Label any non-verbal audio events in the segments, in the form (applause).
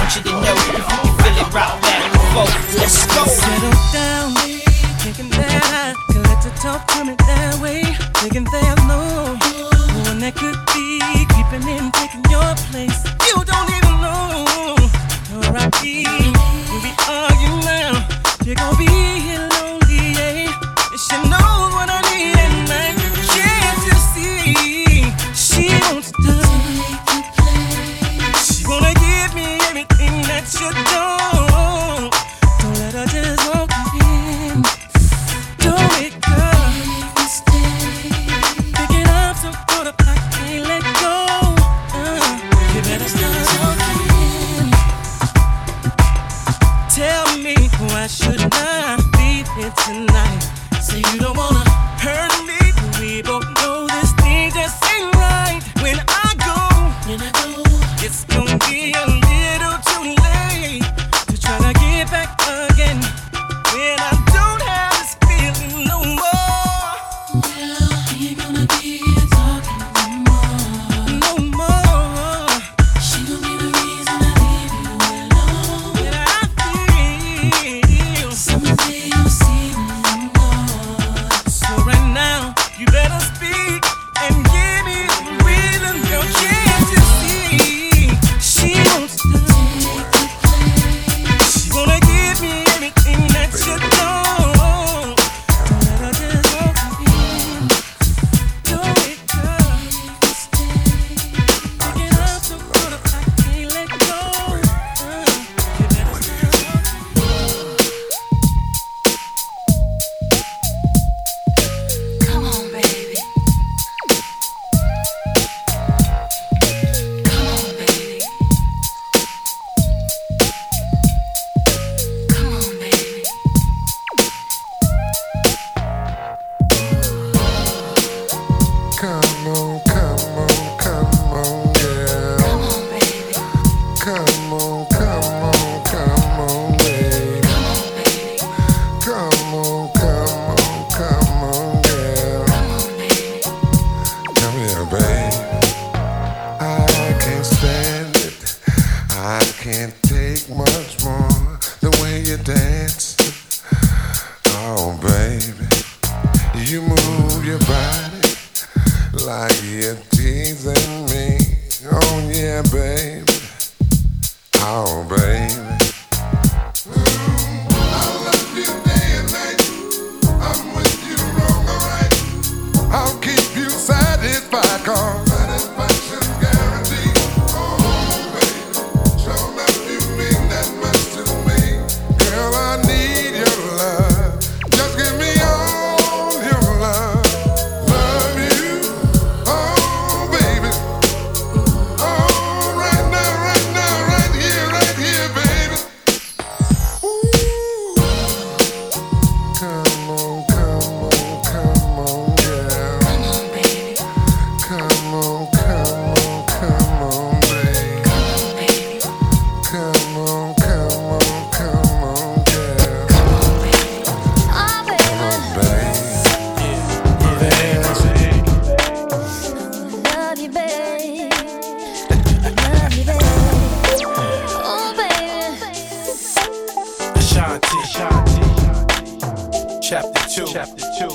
want you to know if you can feel it right back and forth. Let's go. Settle down, taking that high. Collect a talk coming that way. Taking that low. No one that could be keeping in, taking your place. You don't even know where I be.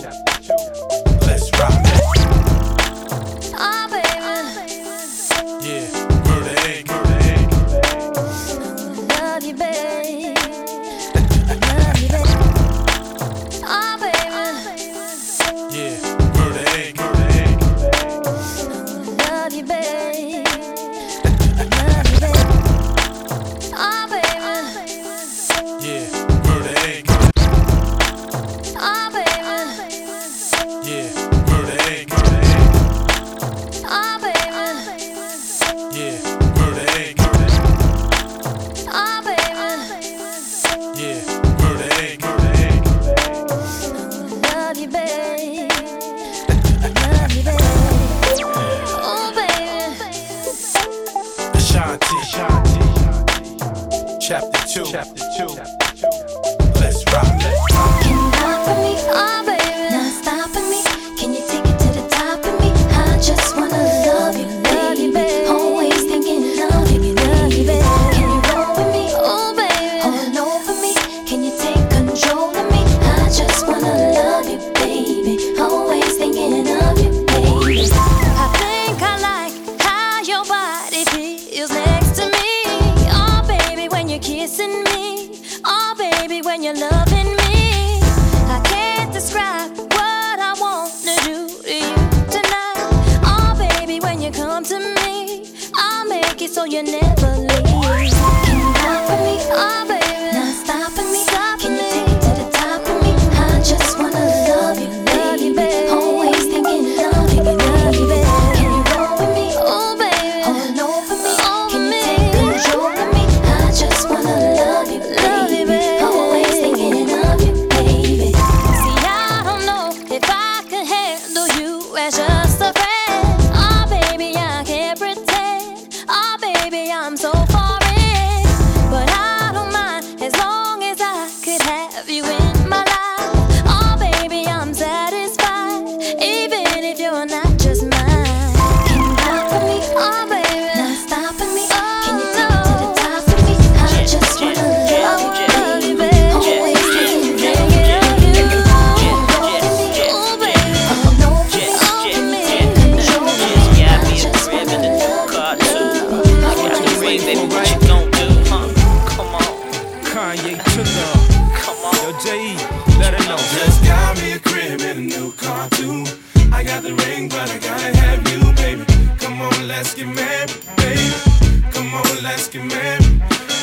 Let's rock.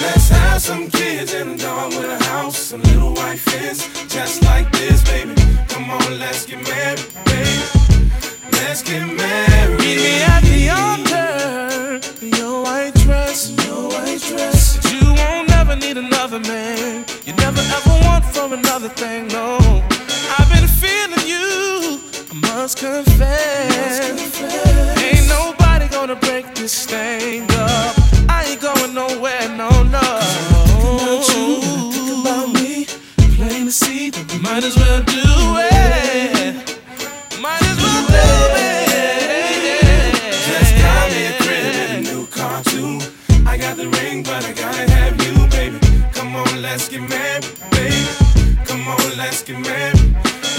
Let's have some kids and a dog with a house, a little white fence, just like this, baby. Come on, let's get married, baby. Let's get married. Meet me at the altar, your white dress, your white dress. But you won't ever need another man. You never ever want from another thing, no. I've been feeling you. I must confess, must confess. ain't nobody gonna break this thing. Might as well do it. Might as well do it. Just got me a new car too. I got the ring, but I gotta have you, baby. Come on, let's get married, baby. Come on, let's get married.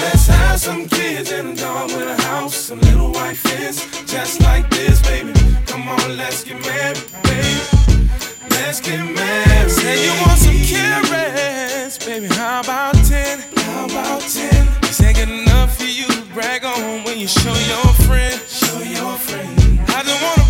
Let's have some kids and a dog with a house, little white just like this, baby. Come on, let's get married, baby. Let's get married. Say you want some carats. Baby, how about 10? How about 10? Is that good enough for you to brag on when you show your friend? Show your friend. I don't wanna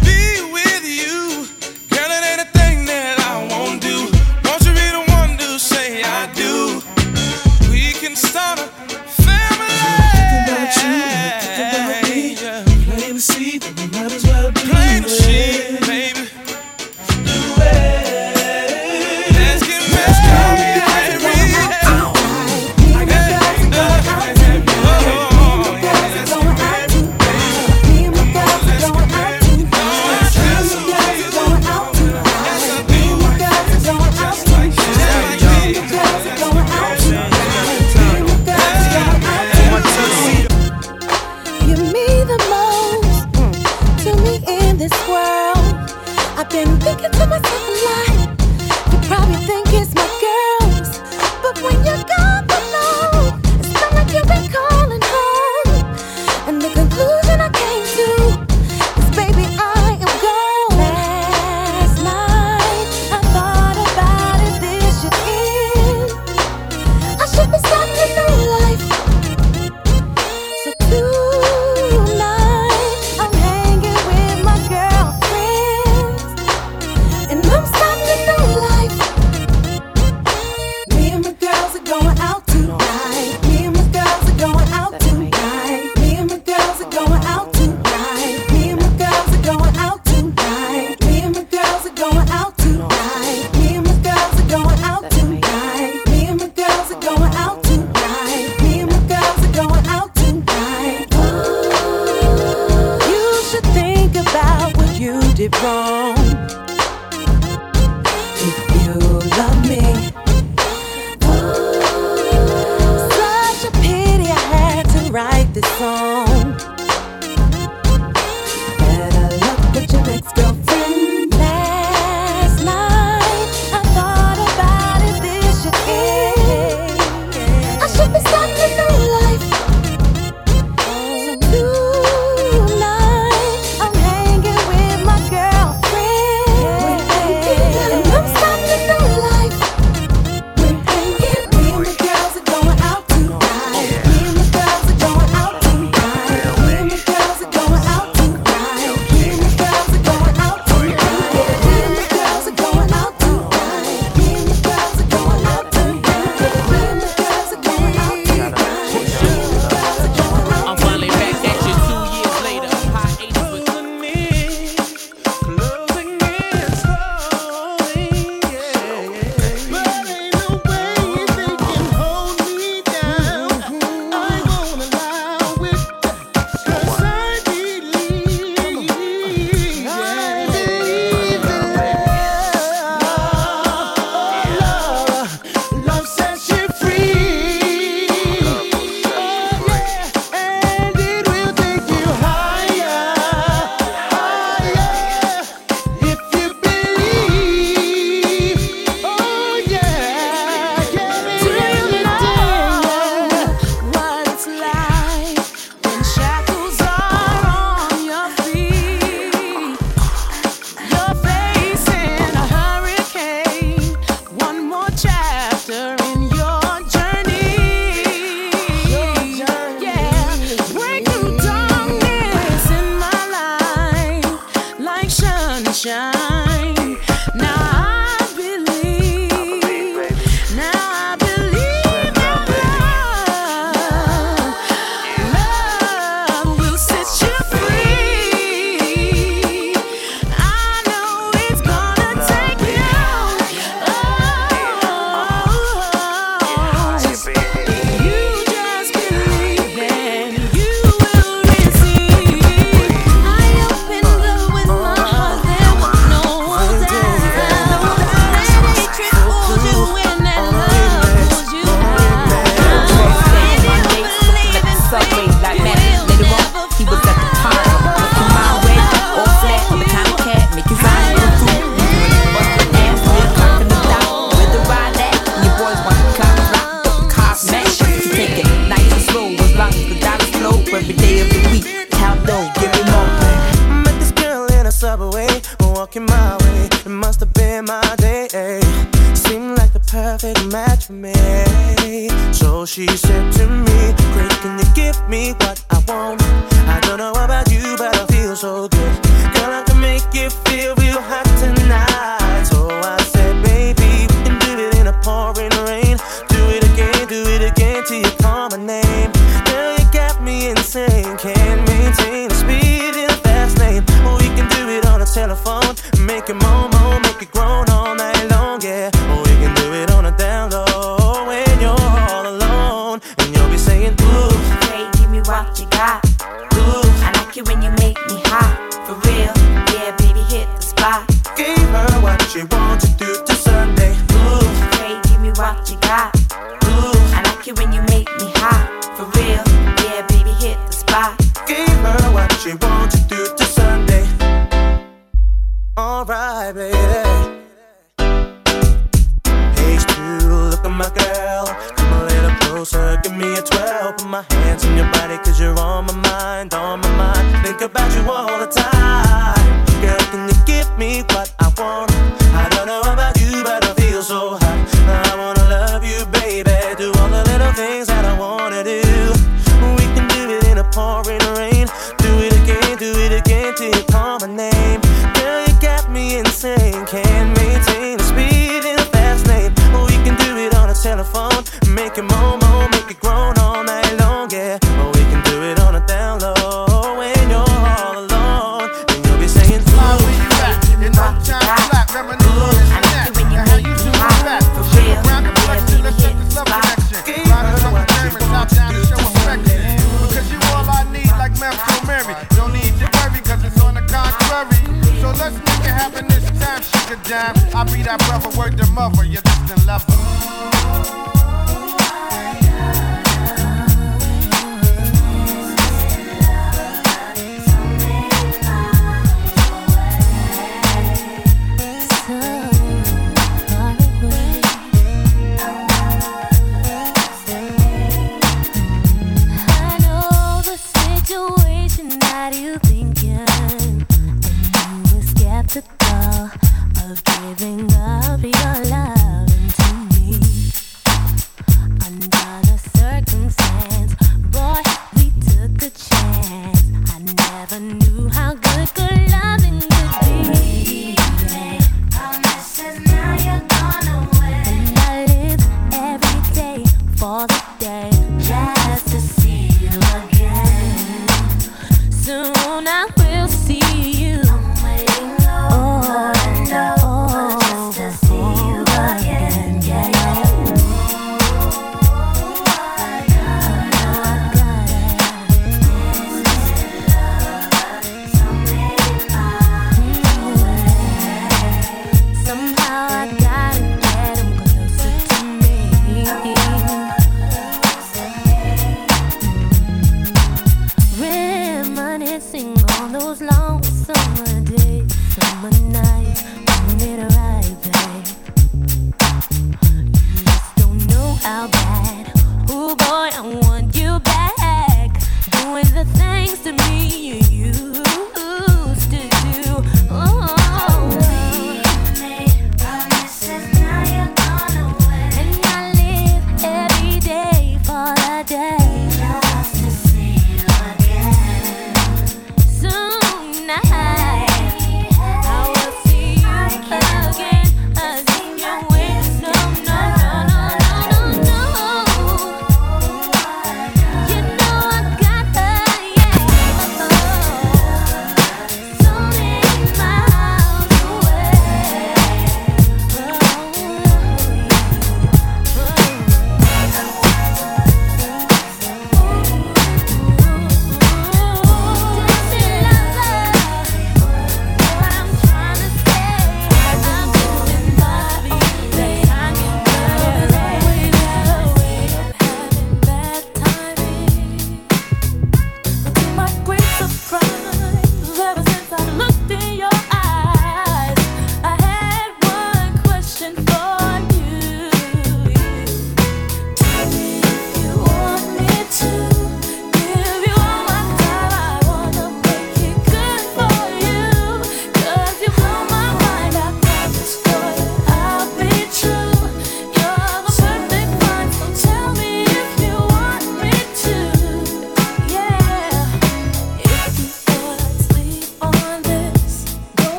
in this world. I've been thinking to myself a lot. You probably think it's my did wrong. Me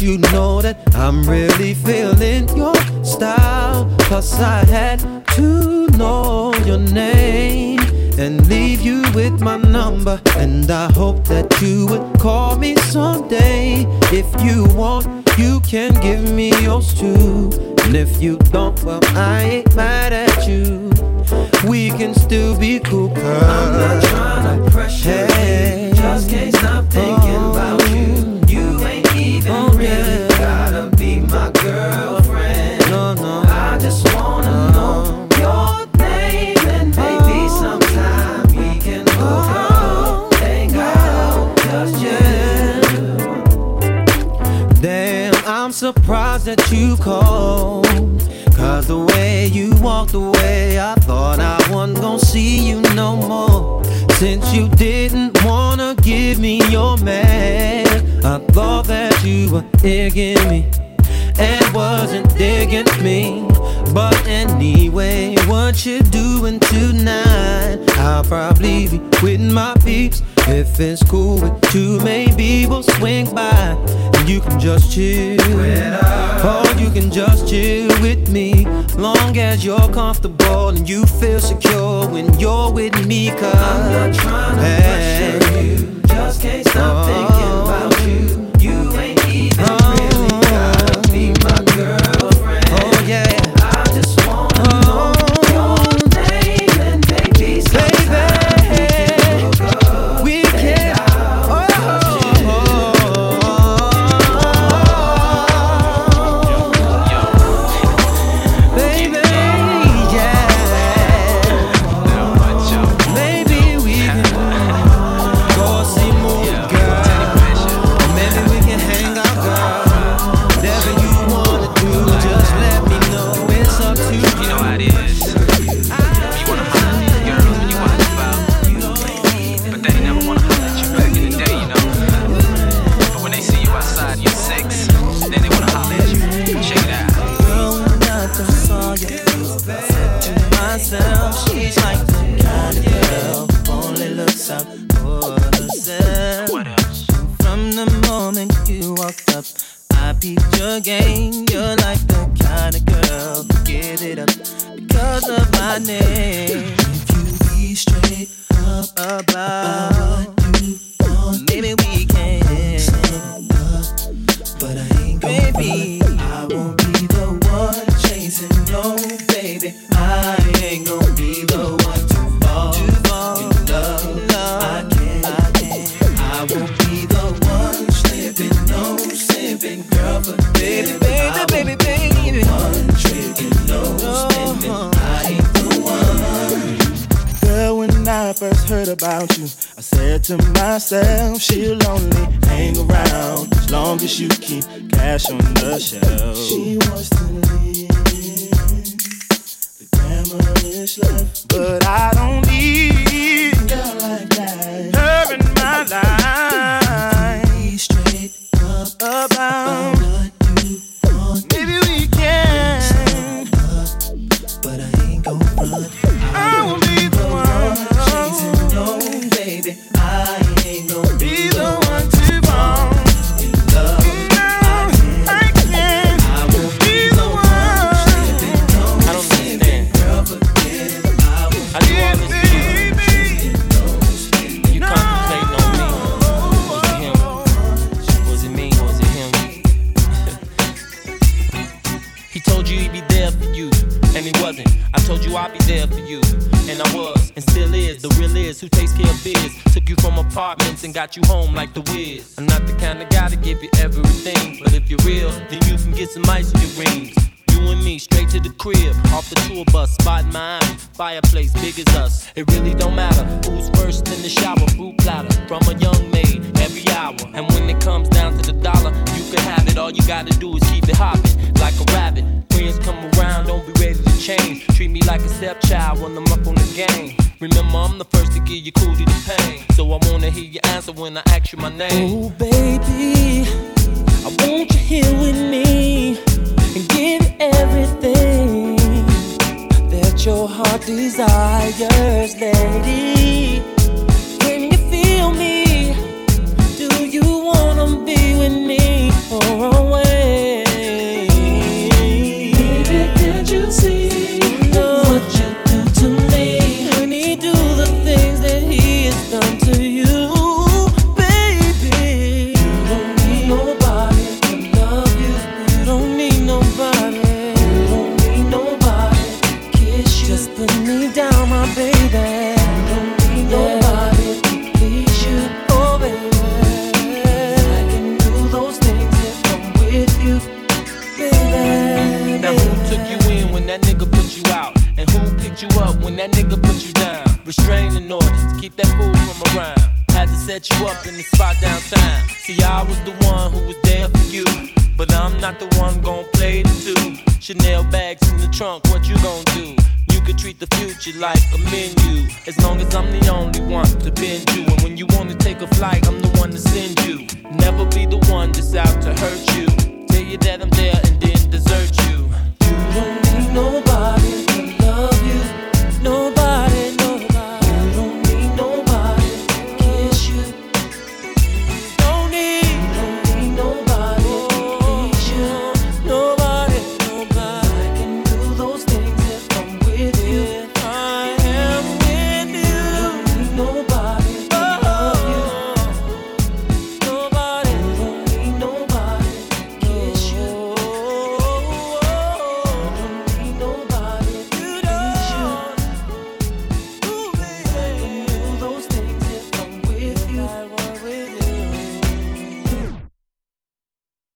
you know that I'm really feeling your style. Plus, I had to know your name and leave you with my number. And I hope that you would call me someday. If you want, you can give me yours too. And if you don't, well, I ain't mad at you. We can still be cool. Girl. I'm not trying to pressure hey. you. Just can't stop thinking oh. about you oh, really No, no. I just wanna know your name and maybe oh. sometime we can hook up, just. Damn, I'm surprised that you called. Cause the way you walked away, I thought I wasn't gonna see you no more. Since you didn't wanna give me your man were digging me and wasn't digging me. But anyway, what you doing tonight? I'll probably be with my peeps. If it's cool with you, maybe we'll swing by. And you can just chill. Or you can just chill with me. Long as you're comfortable and you feel secure when you're with me. Cause I'm not trying to pressure you. Just can't stop oh. thinking about you. You. I said to myself, she'll only hang around as long as you keep cash on the shelf. She wants to live the glamorous life, but I don't need I do all this for you. You contemplating on me. Was it him? Was it me? Was it him? (laughs) he told you he'd be there for you, and he wasn't. I told you I'd be there for you, and I was, and still is. The real is who takes care of biz. Took you from apartments and got you home like the Wiz. I'm not the kind of guy to give you everything, but if you're real, then you can get some ice in your rings. You and me straight to the crib, off the tour bus, spot in Miami, fireplace big as us. It really don't matter who's first in the shower, fruit platter from a young maid every hour. And when it comes down to the dollar, you can have it. All you gotta do is keep it hopping like a rabbit. Friends come around, don't be ready to change. Treat me like a stepchild when I'm up on the game. Remember, I'm the first to give you cootie the pain. So I wanna hear your answer when I ask you my name. Oh, baby, I want you here with me and give everything that your heart desires, lady. Was the one who was there for you. But I'm not the one gon' play the two. Chanel bags in the trunk, what you gon' do? You could treat the future like a menu. As long as I'm the only one to bend you. And when you wanna take a flight, I'm the one to send you. Never be the one that's out to hurt you. Tell you that I'm there and then desert you. You don't need nobody.